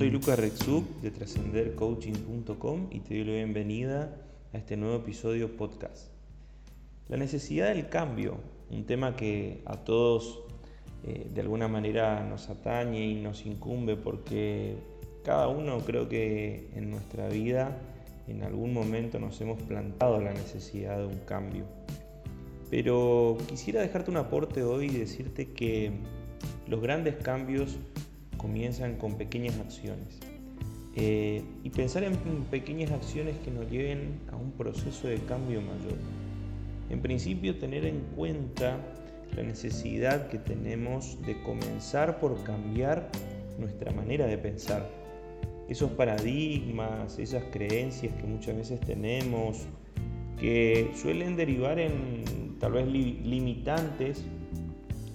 Lucas Rexuk de trascendercoaching.com y te doy la bienvenida a este nuevo episodio podcast. La necesidad del cambio, un tema que a todos eh, de alguna manera nos atañe y nos incumbe porque cada uno creo que en nuestra vida en algún momento nos hemos plantado la necesidad de un cambio. Pero quisiera dejarte un aporte hoy y decirte que los grandes cambios comienzan con pequeñas acciones. Eh, y pensar en pequeñas acciones que nos lleven a un proceso de cambio mayor. En principio, tener en cuenta la necesidad que tenemos de comenzar por cambiar nuestra manera de pensar. Esos paradigmas, esas creencias que muchas veces tenemos, que suelen derivar en tal vez limitantes,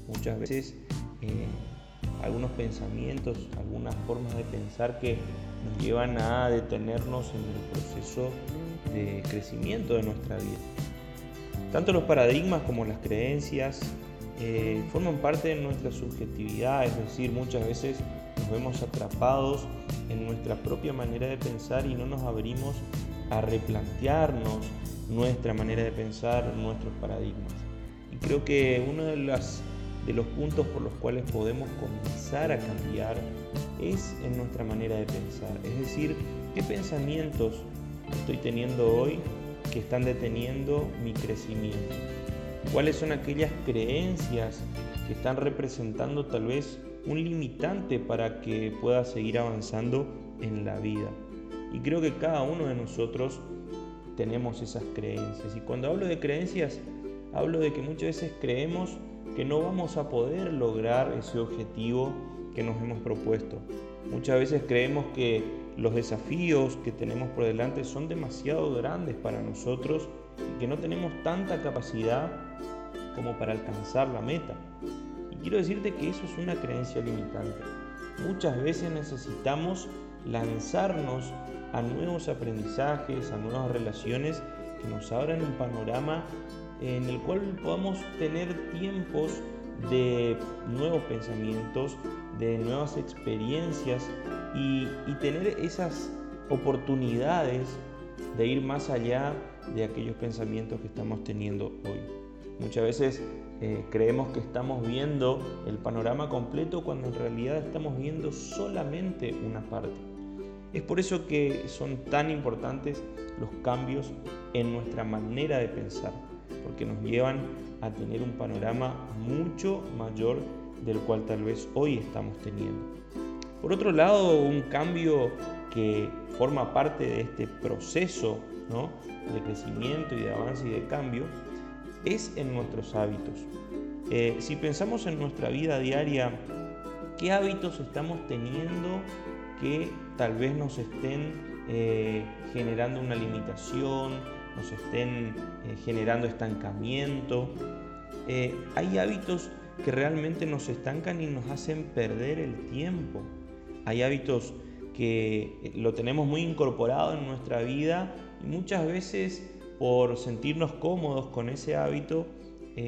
muchas veces eh, algunos pensamientos, algunas formas de pensar que nos llevan a detenernos en el proceso de crecimiento de nuestra vida. Tanto los paradigmas como las creencias eh, forman parte de nuestra subjetividad, es decir, muchas veces nos vemos atrapados en nuestra propia manera de pensar y no nos abrimos a replantearnos nuestra manera de pensar, nuestros paradigmas. Y creo que una de las de los puntos por los cuales podemos comenzar a cambiar es en nuestra manera de pensar. Es decir, qué pensamientos estoy teniendo hoy que están deteniendo mi crecimiento. ¿Cuáles son aquellas creencias que están representando tal vez un limitante para que pueda seguir avanzando en la vida? Y creo que cada uno de nosotros tenemos esas creencias. Y cuando hablo de creencias, hablo de que muchas veces creemos que no vamos a poder lograr ese objetivo que nos hemos propuesto. Muchas veces creemos que los desafíos que tenemos por delante son demasiado grandes para nosotros y que no tenemos tanta capacidad como para alcanzar la meta. Y quiero decirte que eso es una creencia limitante. Muchas veces necesitamos lanzarnos a nuevos aprendizajes, a nuevas relaciones que nos abran un panorama en el cual podamos tener tiempos de nuevos pensamientos, de nuevas experiencias y, tener esas oportunidades de ir más allá de aquellos pensamientos que estamos teniendo hoy. Muchas veces eh, creemos que estamos viendo el panorama completo cuando en realidad estamos viendo solamente una parte. Es por eso que son tan importantes los cambios en nuestra manera de pensar porque nos llevan a tener un panorama mucho mayor del cual tal vez hoy estamos teniendo. Por otro lado, un cambio que forma parte de este proceso de crecimiento y de avance y de cambio es en nuestros hábitos. Eh, si pensamos en nuestra vida diaria, ¿qué hábitos estamos teniendo que tal vez nos estén eh, generando una limitación, nos estén eh, generando estancamiento. Eh, hay hábitos que realmente nos estancan y nos hacen perder el tiempo. Hay hábitos que eh, lo tenemos muy incorporado en nuestra vida y muchas veces por sentirnos cómodos con ese hábito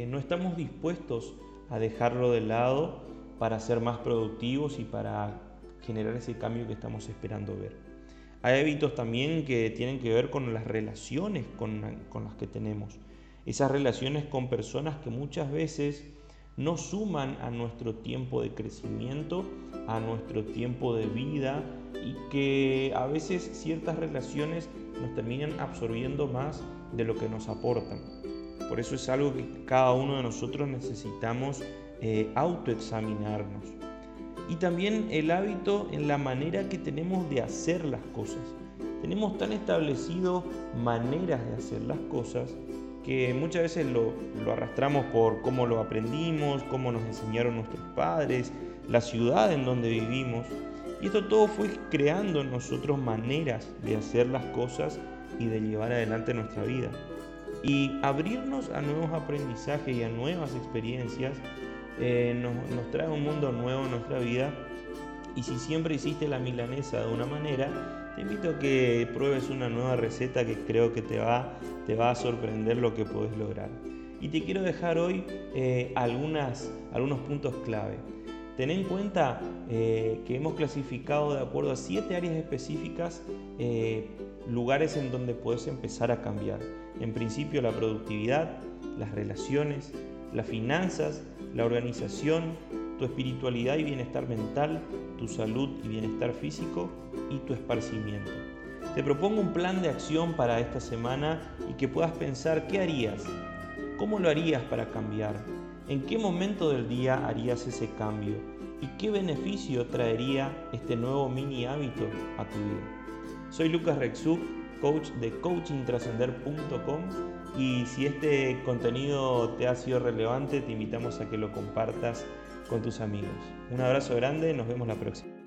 no estamos dispuestos a dejarlo de lado para ser más productivos y para generar ese cambio que estamos esperando ver. Hay hábitos también que tienen que ver con las relaciones con, las que tenemos. Esas relaciones con personas que muchas veces no suman a nuestro tiempo de crecimiento, a nuestro tiempo de vida y que a veces ciertas relaciones nos terminan absorbiendo más de lo que nos aportan. Por eso es algo que cada uno de nosotros necesitamos eh, autoexaminarnos y también el hábito en la manera que tenemos de hacer las cosas. Tenemos tan establecido maneras de hacer las cosas que muchas veces lo, arrastramos por cómo lo aprendimos, cómo nos enseñaron nuestros padres, la ciudad en donde vivimos. Y esto todo fue creando nosotros maneras de hacer las cosas y de llevar adelante nuestra vida. Y abrirnos a nuevos aprendizajes y a nuevas experiencias eh, nos, trae un mundo nuevo en nuestra vida. Y si siempre hiciste la milanesa de una manera, te invito a que pruebes una nueva receta que creo que te va, te va a sorprender lo que puedes lograr. Y te quiero dejar hoy eh, algunos puntos clave. Ten en cuenta eh, que hemos clasificado de acuerdo a siete áreas específicas eh, lugares en donde puedes empezar a cambiar. En principio la productividad, las relaciones, las finanzas, la organización, tu espiritualidad y bienestar mental, tu salud y bienestar físico y tu esparcimiento. Te propongo un plan de acción para esta semana y que puedas pensar qué harías, cómo lo harías para cambiar, en qué momento del día harías ese cambio y qué beneficio traería este nuevo mini hábito a tu vida. Soy Lucas Rexuk, coach de coachingtrascender.com y si este contenido te ha sido relevante te invitamos a que lo compartas con tus amigos. Un abrazo grande, nos vemos la próxima.